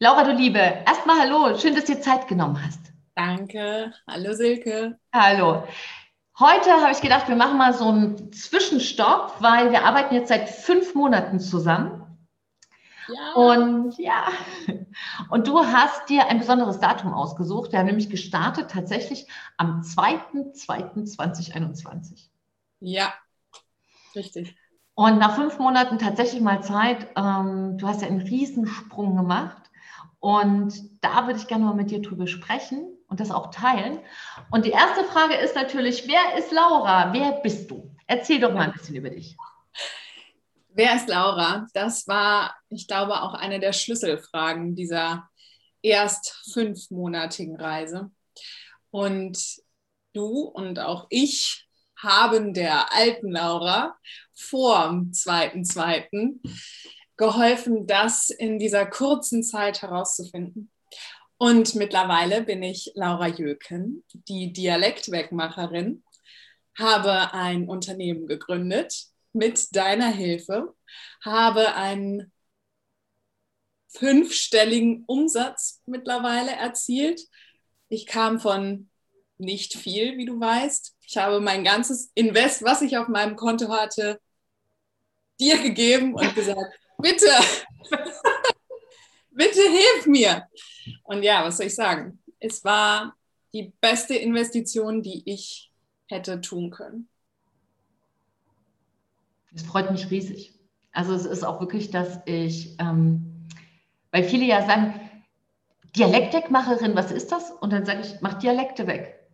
Laura, du Liebe, erstmal hallo, schön, dass du dir Zeit genommen hast. Danke, hallo Silke. Hallo. Heute habe ich gedacht, wir machen mal so einen Zwischenstopp, weil wir arbeiten jetzt seit fünf Monaten zusammen. Ja. Und ja, und du hast dir ein besonderes Datum ausgesucht. Wir haben nämlich gestartet tatsächlich am 2.2.2021. Ja, richtig. Und nach fünf Monaten tatsächlich mal Zeit, ähm, du hast ja einen Riesensprung gemacht. Und da würde ich gerne mal mit dir drüber sprechen und das auch teilen. Und die erste Frage ist natürlich, wer ist Laura? Wer bist du? Erzähl doch mal ein bisschen über dich. Wer ist Laura? Das war, ich glaube, auch eine der Schlüsselfragen dieser erst fünfmonatigen Reise. Und du und auch ich haben der alten Laura vor dem zweiten, zweiten geholfen, das in dieser kurzen Zeit herauszufinden. Und mittlerweile bin ich Laura Jöken, die Dialektwegmacherin, habe ein Unternehmen gegründet mit deiner Hilfe, habe einen fünfstelligen Umsatz mittlerweile erzielt. Ich kam von nicht viel, wie du weißt. Ich habe mein ganzes Invest, was ich auf meinem Konto hatte, dir gegeben und gesagt, bitte, bitte hilf mir. Und ja, was soll ich sagen? Es war die beste Investition, die ich hätte tun können. Es freut mich riesig. Also es ist auch wirklich, dass ich, ähm, weil viele ja sagen, Dialektwegmacherin, was ist das? Und dann sage ich, mach Dialekte weg.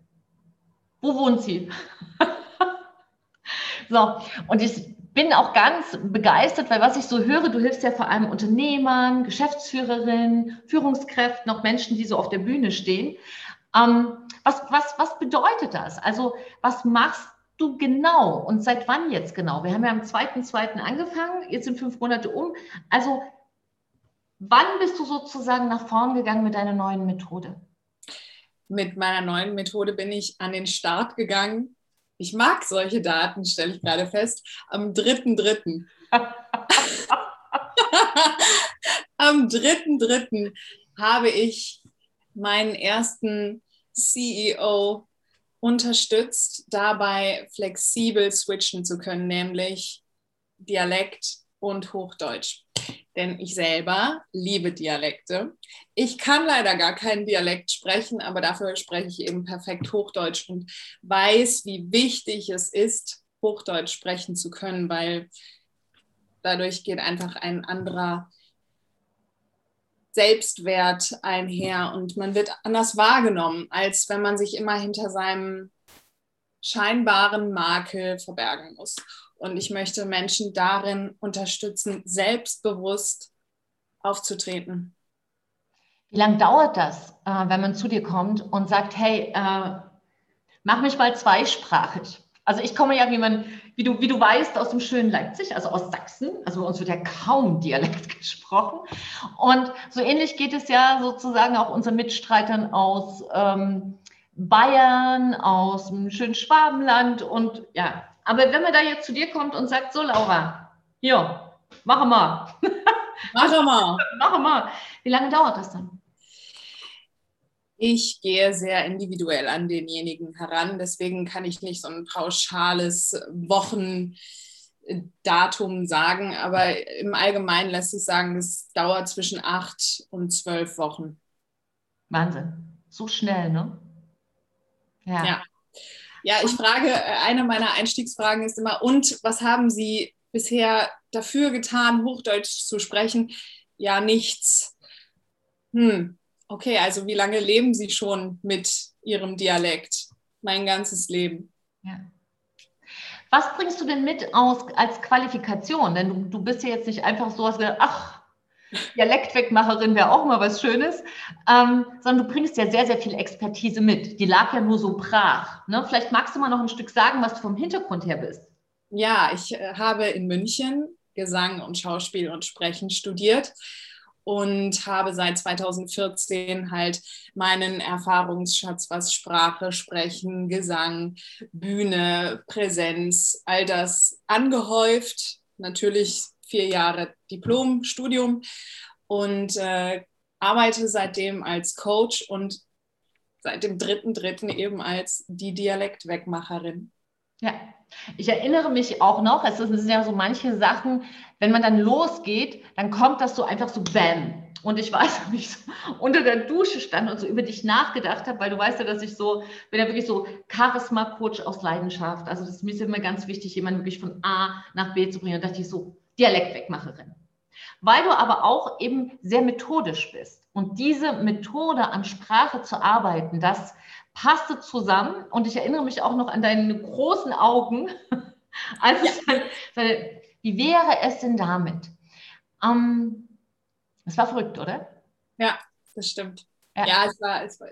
Wo wohnt sie? so, und ich bin auch ganz begeistert, weil was ich so höre, du hilfst ja vor allem Unternehmern, Geschäftsführerinnen, Führungskräften, auch Menschen, die so auf der Bühne stehen. Ähm, was, was, was bedeutet das? Also was machst du genau und seit wann jetzt genau? Wir haben ja am 2.2. angefangen, jetzt sind fünf Monate um. Also wann bist du sozusagen nach vorn gegangen mit deiner neuen Methode? Mit meiner neuen Methode bin ich an den Start gegangen ich mag solche Daten, stelle ich gerade fest. Am 3.3. Am 3.3. habe ich meinen ersten CEO unterstützt, dabei flexibel switchen zu können, nämlich Dialekt und Hochdeutsch denn ich selber liebe Dialekte. Ich kann leider gar keinen Dialekt sprechen, aber dafür spreche ich eben perfekt Hochdeutsch und weiß, wie wichtig es ist, Hochdeutsch sprechen zu können, weil dadurch geht einfach ein anderer Selbstwert einher und man wird anders wahrgenommen, als wenn man sich immer hinter seinem scheinbaren Makel verbergen muss. Und ich möchte Menschen darin unterstützen, selbstbewusst aufzutreten. Wie lange dauert das, äh, wenn man zu dir kommt und sagt, hey, äh, mach mich mal zweisprachig? Also ich komme ja, wie, man, wie, du, wie du weißt, aus dem schönen Leipzig, also aus Sachsen. Also bei uns wird ja kaum Dialekt gesprochen. Und so ähnlich geht es ja sozusagen auch unseren Mitstreitern aus ähm, Bayern, aus dem schönen Schwabenland und ja, aber wenn man da jetzt zu dir kommt und sagt, so Laura, hier, mach mal. Mach mal. mach mal. Wie lange dauert das dann? Ich gehe sehr individuell an denjenigen heran. Deswegen kann ich nicht so ein pauschales Wochendatum sagen. Aber im Allgemeinen lässt sich sagen, es dauert zwischen acht und zwölf Wochen. Wahnsinn. So schnell, ne? Ja. ja. Ja, ich frage, äh, eine meiner Einstiegsfragen ist immer, und was haben Sie bisher dafür getan, Hochdeutsch zu sprechen? Ja, nichts. Hm, okay, also wie lange leben Sie schon mit Ihrem Dialekt? Mein ganzes Leben. Ja. Was bringst du denn mit aus, als Qualifikation? Denn du, du bist ja jetzt nicht einfach so, dass ach, Dialektwegmacherin wäre auch mal was Schönes, ähm, sondern du bringst ja sehr, sehr viel Expertise mit. Die lag ja nur so brach. Ne? Vielleicht magst du mal noch ein Stück sagen, was du vom Hintergrund her bist. Ja, ich äh, habe in München Gesang und Schauspiel und Sprechen studiert und habe seit 2014 halt meinen Erfahrungsschatz, was Sprache, Sprechen, Gesang, Bühne, Präsenz, all das angehäuft. Natürlich vier Jahre Diplom, Studium und äh, arbeite seitdem als Coach und seit dem dritten dritten eben als die Dialektwegmacherin. Ja, ich erinnere mich auch noch, es sind ja so manche Sachen, wenn man dann losgeht, dann kommt das so einfach so Bam. Und ich weiß, wie ich so unter der Dusche stand und so über dich nachgedacht habe, weil du weißt ja, dass ich so, bin ja wirklich so Charisma-Coach aus Leidenschaft. Also das ist mir immer ganz wichtig, jemanden wirklich von A nach B zu bringen. Und dachte ich so, Dialektwegmacherin. Weil du aber auch eben sehr methodisch bist. Und diese Methode an Sprache zu arbeiten, das passte zusammen. Und ich erinnere mich auch noch an deine großen Augen, als ja. ich dann, wie wäre es denn damit? Ähm, das war verrückt, oder? Ja, das stimmt. Ja, ja es, war, es war,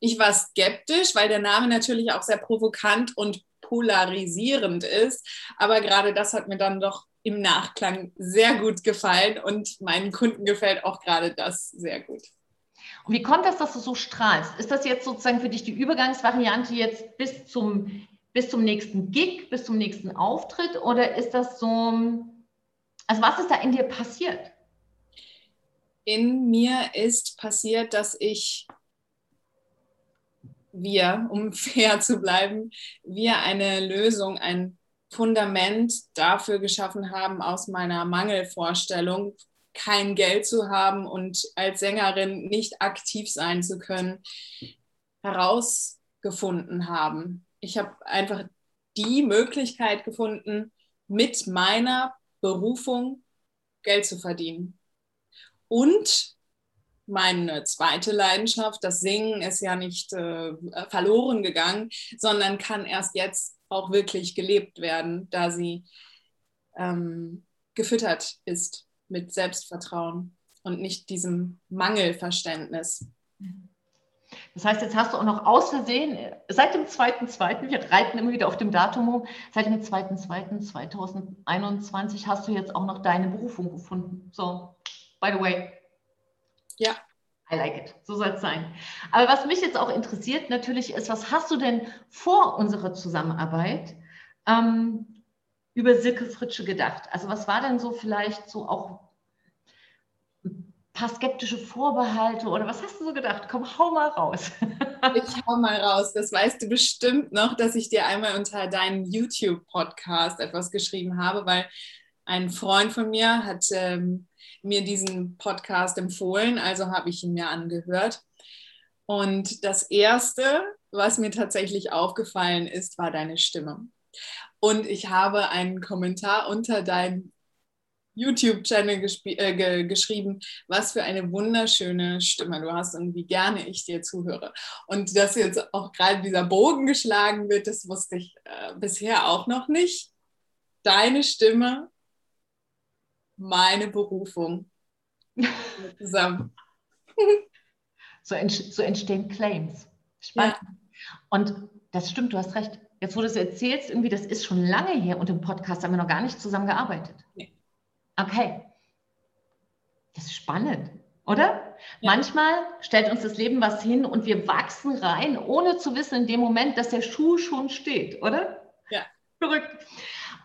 ich war skeptisch, weil der Name natürlich auch sehr provokant und polarisierend ist. Aber gerade das hat mir dann doch im Nachklang sehr gut gefallen und meinen Kunden gefällt auch gerade das sehr gut. Und wie kommt das, dass du so strahlst? Ist das jetzt sozusagen für dich die Übergangsvariante jetzt bis zum, bis zum nächsten Gig, bis zum nächsten Auftritt? Oder ist das so, also was ist da in dir passiert? In mir ist passiert, dass ich, wir, um fair zu bleiben, wir eine Lösung, ein Fundament dafür geschaffen haben, aus meiner Mangelvorstellung kein Geld zu haben und als Sängerin nicht aktiv sein zu können, herausgefunden haben. Ich habe einfach die Möglichkeit gefunden, mit meiner Berufung Geld zu verdienen. Und meine zweite Leidenschaft, das Singen, ist ja nicht äh, verloren gegangen, sondern kann erst jetzt auch wirklich gelebt werden, da sie ähm, gefüttert ist mit Selbstvertrauen und nicht diesem Mangelverständnis. Das heißt, jetzt hast du auch noch aus Versehen, seit dem 2.2., wir reiten immer wieder auf dem Datum rum, seit dem 2.2.2021 hast du jetzt auch noch deine Berufung gefunden. So, by the way. Ja. I like it. So soll es sein. Aber was mich jetzt auch interessiert natürlich ist, was hast du denn vor unserer Zusammenarbeit ähm, über Silke Fritsche gedacht? Also was war denn so vielleicht so auch ein paar skeptische Vorbehalte oder was hast du so gedacht? Komm, hau mal raus. ich hau mal raus. Das weißt du bestimmt noch, dass ich dir einmal unter deinen YouTube-Podcast etwas geschrieben habe, weil ein Freund von mir hat... Ähm, mir diesen Podcast empfohlen, also habe ich ihn mir angehört. Und das Erste, was mir tatsächlich aufgefallen ist, war deine Stimme. Und ich habe einen Kommentar unter deinem YouTube-Channel äh, ge geschrieben, was für eine wunderschöne Stimme du hast und wie gerne ich dir zuhöre. Und dass jetzt auch gerade dieser Bogen geschlagen wird, das wusste ich äh, bisher auch noch nicht. Deine Stimme meine Berufung zusammen. so, ent so, entstehen Claims. Spannend. Ja. Und das stimmt, du hast recht. Jetzt, wo du es erzählst, irgendwie, das ist schon lange her und im Podcast haben wir noch gar nicht zusammen gearbeitet. Nee. Okay. Das ist spannend, oder? Ja. Manchmal stellt uns das Leben was hin und wir wachsen rein, ohne zu wissen in dem Moment, dass der Schuh schon steht, oder? Ja. Verrückt.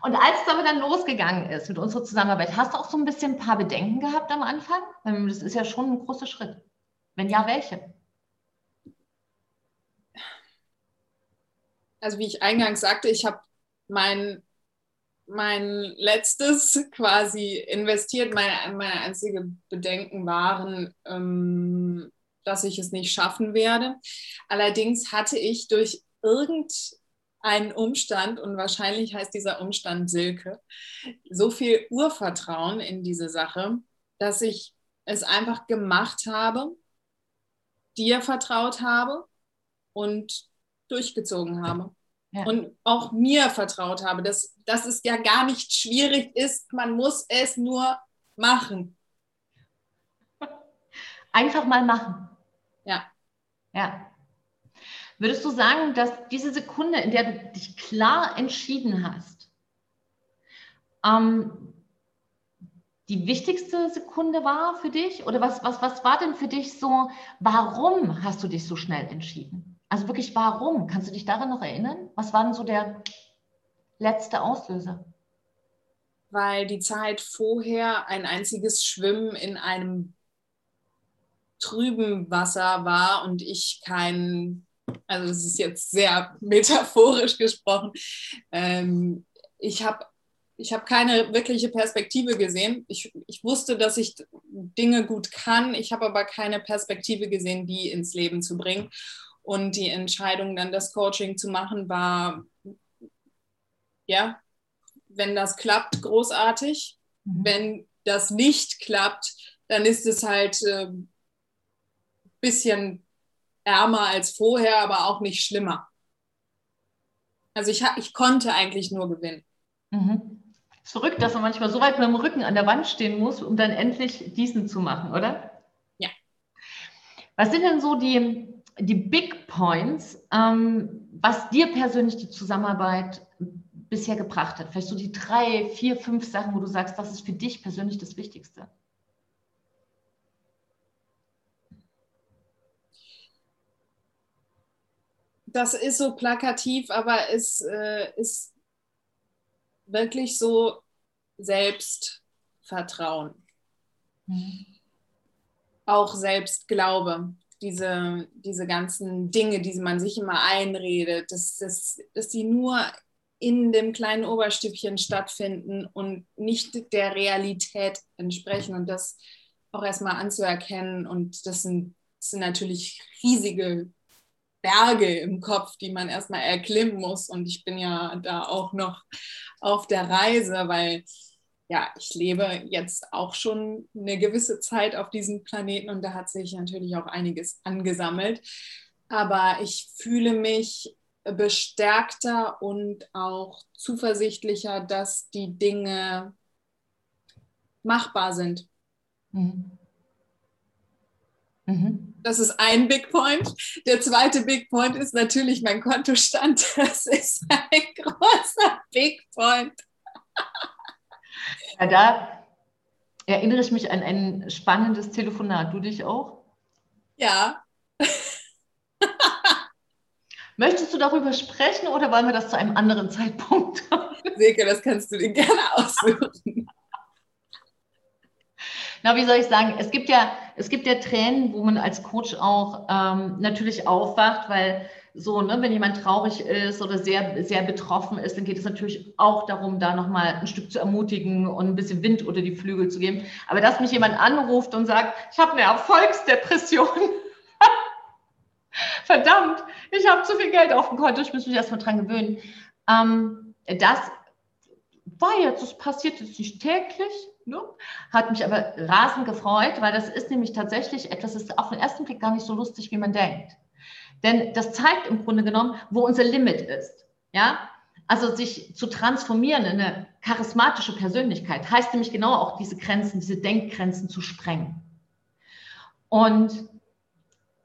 Und als es aber dann losgegangen ist mit unserer Zusammenarbeit, hast du auch so ein bisschen ein paar Bedenken gehabt am Anfang? Das ist ja schon ein großer Schritt. Wenn ja, welche? Also wie ich eingangs sagte, ich habe mein, mein letztes quasi investiert. Meine, meine einzige Bedenken waren, ähm, dass ich es nicht schaffen werde. Allerdings hatte ich durch irgend einen Umstand, und wahrscheinlich heißt dieser Umstand Silke, so viel Urvertrauen in diese Sache, dass ich es einfach gemacht habe, dir vertraut habe und durchgezogen habe. Ja. Und auch mir vertraut habe, dass, dass es ja gar nicht schwierig ist, man muss es nur machen. Einfach mal machen. Ja. Ja. Würdest du sagen, dass diese Sekunde, in der du dich klar entschieden hast, ähm, die wichtigste Sekunde war für dich? Oder was, was, was war denn für dich so, warum hast du dich so schnell entschieden? Also wirklich, warum? Kannst du dich daran noch erinnern? Was war denn so der letzte Auslöser? Weil die Zeit vorher ein einziges Schwimmen in einem trüben Wasser war und ich kein, also das ist jetzt sehr metaphorisch gesprochen, ähm, ich habe ich habe keine wirkliche Perspektive gesehen. Ich, ich wusste, dass ich Dinge gut kann. Ich habe aber keine Perspektive gesehen, die ins Leben zu bringen. Und die Entscheidung, dann das Coaching zu machen, war, ja, wenn das klappt, großartig. Mhm. Wenn das nicht klappt, dann ist es halt ein äh, bisschen ärmer als vorher, aber auch nicht schlimmer. Also ich, ich konnte eigentlich nur gewinnen. Mhm. Zurück, dass man manchmal so weit mit dem Rücken an der Wand stehen muss, um dann endlich diesen zu machen, oder? Ja. Was sind denn so die, die Big Points, ähm, was dir persönlich die Zusammenarbeit bisher gebracht hat? Vielleicht so die drei, vier, fünf Sachen, wo du sagst, was ist für dich persönlich das Wichtigste? Das ist so plakativ, aber es äh, ist wirklich so Selbstvertrauen. Mhm. Auch Selbstglaube. Diese, diese ganzen Dinge, die man sich immer einredet, dass, dass, dass die nur in dem kleinen Oberstückchen stattfinden und nicht der Realität entsprechen und das auch erstmal anzuerkennen. Und das sind, das sind natürlich riesige Berge im Kopf, die man erstmal erklimmen muss. Und ich bin ja da auch noch auf der Reise, weil ja, ich lebe jetzt auch schon eine gewisse Zeit auf diesem Planeten und da hat sich natürlich auch einiges angesammelt. Aber ich fühle mich bestärkter und auch zuversichtlicher, dass die Dinge machbar sind. Mhm. Mhm. Das ist ein Big Point. Der zweite Big Point ist natürlich mein Kontostand. Das ist ein großer Big Point. Ja, da erinnere ich mich an ein spannendes Telefonat. Du dich auch? Ja. Möchtest du darüber sprechen oder wollen wir das zu einem anderen Zeitpunkt? Silke, das kannst du dir gerne aussuchen. Na, wie soll ich sagen? Es gibt ja, es gibt ja Tränen, wo man als Coach auch ähm, natürlich aufwacht, weil so, ne, wenn jemand traurig ist oder sehr, sehr betroffen ist, dann geht es natürlich auch darum, da nochmal ein Stück zu ermutigen und ein bisschen Wind unter die Flügel zu geben. Aber dass mich jemand anruft und sagt, ich habe eine Erfolgsdepression. Verdammt, ich habe zu viel Geld auf dem Konto, ich muss mich erstmal dran gewöhnen. Ähm, das war jetzt, das passiert jetzt nicht täglich, hat mich aber rasend gefreut, weil das ist nämlich tatsächlich etwas, das ist auf den ersten Blick gar nicht so lustig, wie man denkt. Denn das zeigt im Grunde genommen, wo unser Limit ist. Ja, also sich zu transformieren in eine charismatische Persönlichkeit heißt nämlich genau auch diese Grenzen, diese Denkgrenzen zu sprengen. Und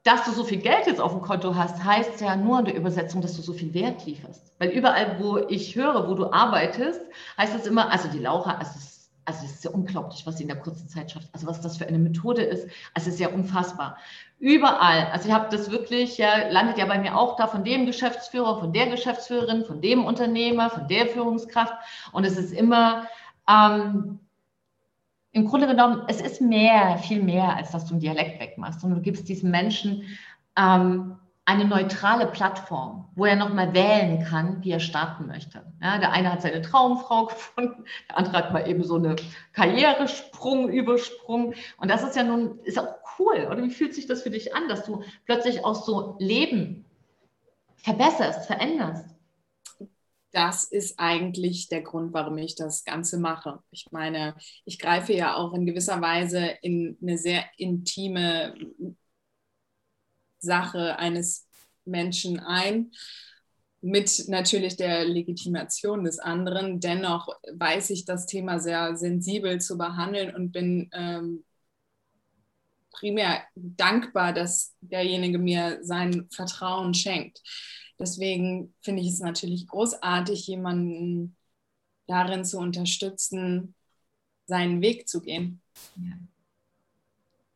dass du so viel Geld jetzt auf dem Konto hast, heißt ja nur in der Übersetzung, dass du so viel Wert lieferst. Weil überall, wo ich höre, wo du arbeitest, heißt es immer, also die Laura, also es also es ist ja unglaublich, was sie in der kurzen Zeit schafft. Also was das für eine Methode ist. Also es ist ja unfassbar. Überall. Also ich habe das wirklich, ja, landet ja bei mir auch da von dem Geschäftsführer, von der Geschäftsführerin, von dem Unternehmer, von der Führungskraft. Und es ist immer, ähm, im Grunde genommen, es ist mehr, viel mehr, als dass du einen Dialekt wegmachst, sondern du gibst diesen Menschen ähm, eine neutrale Plattform, wo er nochmal wählen kann, wie er starten möchte. Ja, der eine hat seine Traumfrau gefunden, der andere hat mal eben so eine Karrieresprung übersprungen. Und das ist ja nun, ist auch cool. Oder wie fühlt sich das für dich an, dass du plötzlich auch so Leben verbesserst, veränderst? Das ist eigentlich der Grund, warum ich das Ganze mache. Ich meine, ich greife ja auch in gewisser Weise in eine sehr intime Sache eines Menschen ein, mit natürlich der Legitimation des anderen. Dennoch weiß ich das Thema sehr sensibel zu behandeln und bin ähm, primär dankbar, dass derjenige mir sein Vertrauen schenkt. Deswegen finde ich es natürlich großartig, jemanden darin zu unterstützen, seinen Weg zu gehen. Ja.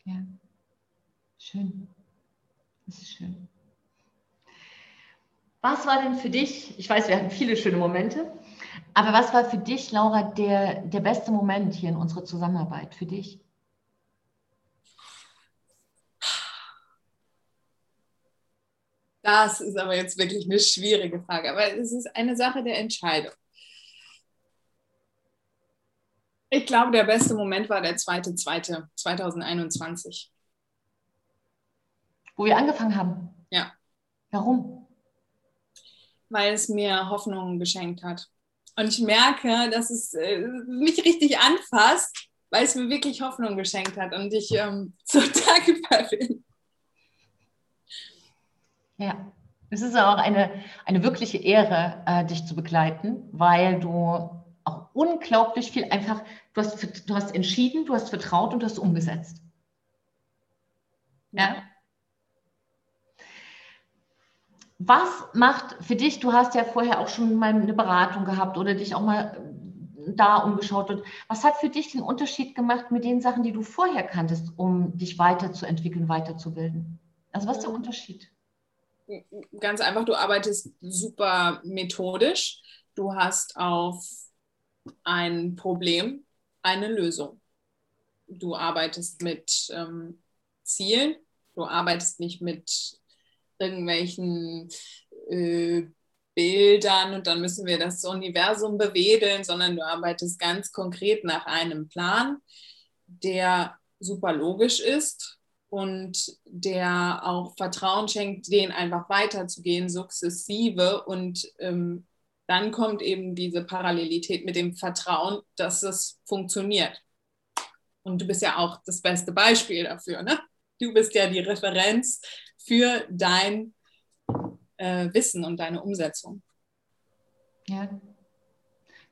ja. Schön. Das ist schön. Was war denn für dich, ich weiß, wir hatten viele schöne Momente, aber was war für dich, Laura, der, der beste Moment hier in unserer Zusammenarbeit für dich? Das ist aber jetzt wirklich eine schwierige Frage, aber es ist eine Sache der Entscheidung. Ich glaube, der beste Moment war der 2.2.2021. Wo wir angefangen haben. Ja. Warum? Weil es mir Hoffnung geschenkt hat. Und ich merke, dass es äh, mich richtig anfasst, weil es mir wirklich Hoffnung geschenkt hat und ich ähm, so dankbar bin. Ja, es ist auch eine, eine wirkliche Ehre, äh, dich zu begleiten, weil du auch unglaublich viel einfach, du hast, du hast entschieden, du hast vertraut und du hast umgesetzt. Ja. Was macht für dich, du hast ja vorher auch schon mal eine Beratung gehabt oder dich auch mal äh, da umgeschaut und was hat für dich den Unterschied gemacht mit den Sachen, die du vorher kanntest, um dich weiterzuentwickeln, weiterzubilden? Also was ist der mhm. Unterschied? Ganz einfach, du arbeitest super methodisch. Du hast auf ein Problem eine Lösung. Du arbeitest mit ähm, Zielen, du arbeitest nicht mit irgendwelchen äh, Bildern und dann müssen wir das Universum bewedeln, sondern du arbeitest ganz konkret nach einem Plan, der super logisch ist und der auch Vertrauen schenkt, den einfach weiterzugehen, sukzessive. Und ähm, dann kommt eben diese Parallelität mit dem Vertrauen, dass es funktioniert. Und du bist ja auch das beste Beispiel dafür. Ne? Du bist ja die Referenz für dein äh, Wissen und deine Umsetzung. Ja.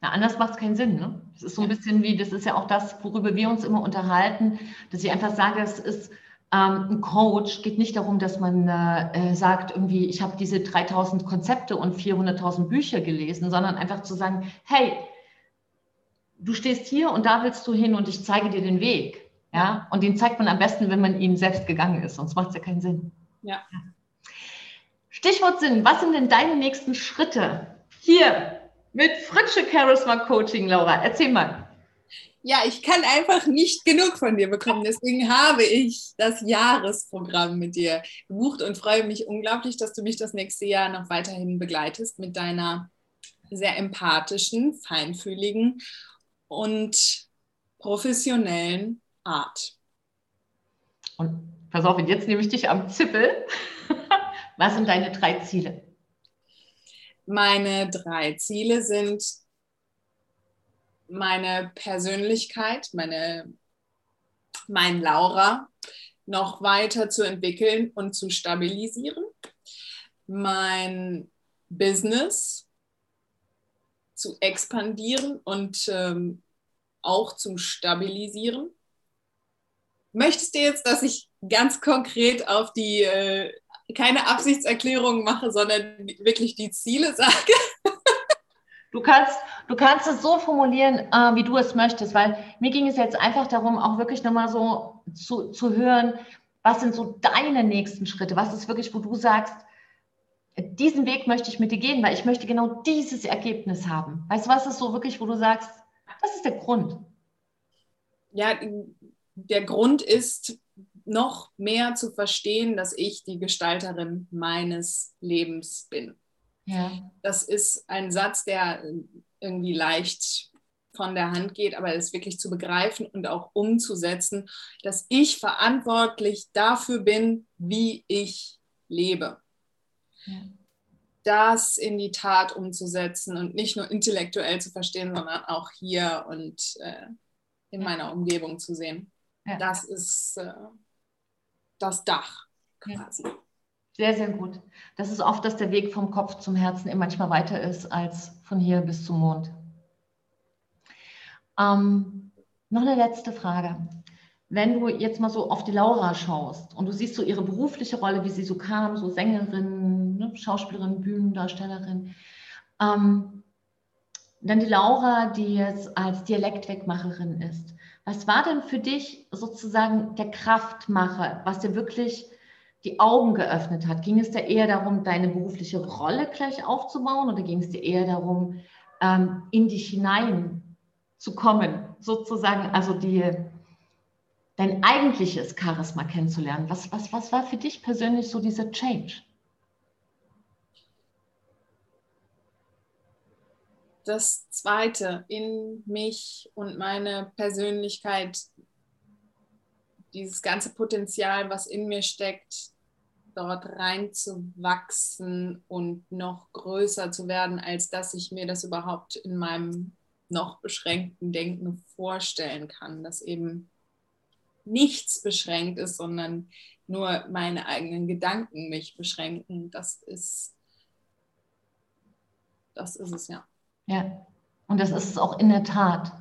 Na, anders macht es keinen Sinn. Ne? Das ist so ein bisschen wie, das ist ja auch das, worüber wir uns immer unterhalten, dass ich einfach sage, es ist ähm, ein Coach, geht nicht darum, dass man äh, sagt, irgendwie, ich habe diese 3000 Konzepte und 400.000 Bücher gelesen, sondern einfach zu sagen, hey, du stehst hier und da willst du hin und ich zeige dir den Weg. Ja, und den zeigt man am besten, wenn man ihn selbst gegangen ist, sonst macht es ja keinen Sinn. Ja. Stichwort Sinn, was sind denn deine nächsten Schritte hier mit Fritsche Charisma Coaching, Laura? Erzähl mal. Ja, ich kann einfach nicht genug von dir bekommen. Deswegen habe ich das Jahresprogramm mit dir gebucht und freue mich unglaublich, dass du mich das nächste Jahr noch weiterhin begleitest mit deiner sehr empathischen, feinfühligen und professionellen Art. Und pass auf, jetzt nehme ich dich am Zippel. Was sind deine drei Ziele? Meine drei Ziele sind meine Persönlichkeit, meine, mein Laura noch weiter zu entwickeln und zu stabilisieren, mein Business zu expandieren und ähm, auch zu stabilisieren Möchtest du jetzt, dass ich ganz konkret auf die, äh, keine Absichtserklärung mache, sondern wirklich die Ziele sage? Du kannst, du kannst es so formulieren, äh, wie du es möchtest, weil mir ging es jetzt einfach darum, auch wirklich nochmal so zu, zu hören, was sind so deine nächsten Schritte? Was ist wirklich, wo du sagst, diesen Weg möchte ich mit dir gehen, weil ich möchte genau dieses Ergebnis haben. Weißt du, was ist so wirklich, wo du sagst, das ist der Grund? Ja, der Grund ist, noch mehr zu verstehen, dass ich die Gestalterin meines Lebens bin. Ja. Das ist ein Satz, der irgendwie leicht von der Hand geht, aber es wirklich zu begreifen und auch umzusetzen, dass ich verantwortlich dafür bin, wie ich lebe. Ja. Das in die Tat umzusetzen und nicht nur intellektuell zu verstehen, sondern auch hier und äh, in meiner Umgebung zu sehen. Ja. Das ist äh, das Dach quasi. Ja. Sehr, sehr gut. Das ist oft, dass der Weg vom Kopf zum Herzen immer manchmal weiter ist als von hier bis zum Mond. Ähm, noch eine letzte Frage. Wenn du jetzt mal so auf die Laura schaust und du siehst so ihre berufliche Rolle, wie sie so kam, so Sängerin, ne, Schauspielerin, Bühnendarstellerin, ähm, dann die Laura, die jetzt als Dialektwegmacherin ist. Was war denn für dich sozusagen der Kraftmacher, was dir wirklich die Augen geöffnet hat? Ging es dir eher darum, deine berufliche Rolle gleich aufzubauen oder ging es dir eher darum, ähm, in dich hinein zu kommen, sozusagen, also die, dein eigentliches Charisma kennenzulernen? Was, was, was war für dich persönlich so dieser Change? Das Zweite, in mich und meine Persönlichkeit, dieses ganze Potenzial, was in mir steckt, dort reinzuwachsen und noch größer zu werden, als dass ich mir das überhaupt in meinem noch beschränkten Denken vorstellen kann, dass eben nichts beschränkt ist, sondern nur meine eigenen Gedanken mich beschränken. Das ist, das ist es ja. Ja, und das ist es auch in der Tat.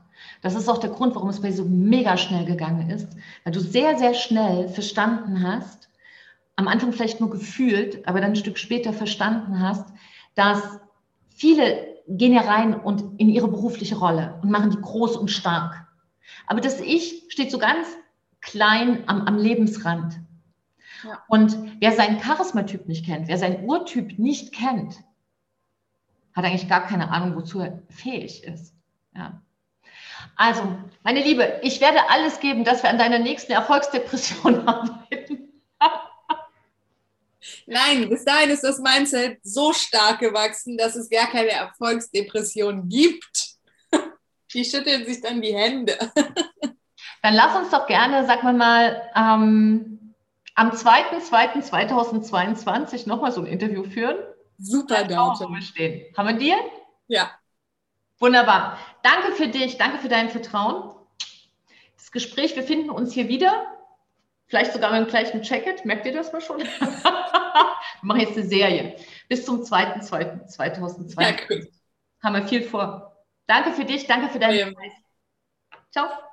Das ist auch der Grund, warum es bei dir so mega schnell gegangen ist, weil du sehr, sehr schnell verstanden hast, am Anfang vielleicht nur gefühlt, aber dann ein Stück später verstanden hast, dass viele gehen ja rein und in ihre berufliche Rolle und machen die groß und stark. Aber das Ich steht so ganz klein am, am Lebensrand. Ja. Und wer seinen Charismatyp nicht kennt, wer seinen Urtyp nicht kennt, hat eigentlich gar keine Ahnung, wozu er fähig ist. Ja. Also, meine Liebe, ich werde alles geben, dass wir an deiner nächsten Erfolgsdepression arbeiten. Nein, bis dahin ist das Mindset so stark gewachsen, dass es gar keine Erfolgsdepression gibt. Die schütteln sich dann die Hände. Dann lass uns doch gerne, sag mal mal, ähm, am 2.2.2022 nochmal so ein Interview führen. Super Datum. Haben wir dir? Ja. Wunderbar. Danke für dich, danke für dein Vertrauen. Das Gespräch, wir finden uns hier wieder. Vielleicht sogar mit dem gleichen Jacket. Merkt ihr das mal schon? Wir machen jetzt eine Serie. Bis zum 2.2.2020. Ja, Haben wir viel vor. Danke für dich, danke für deine Zeit. Ciao.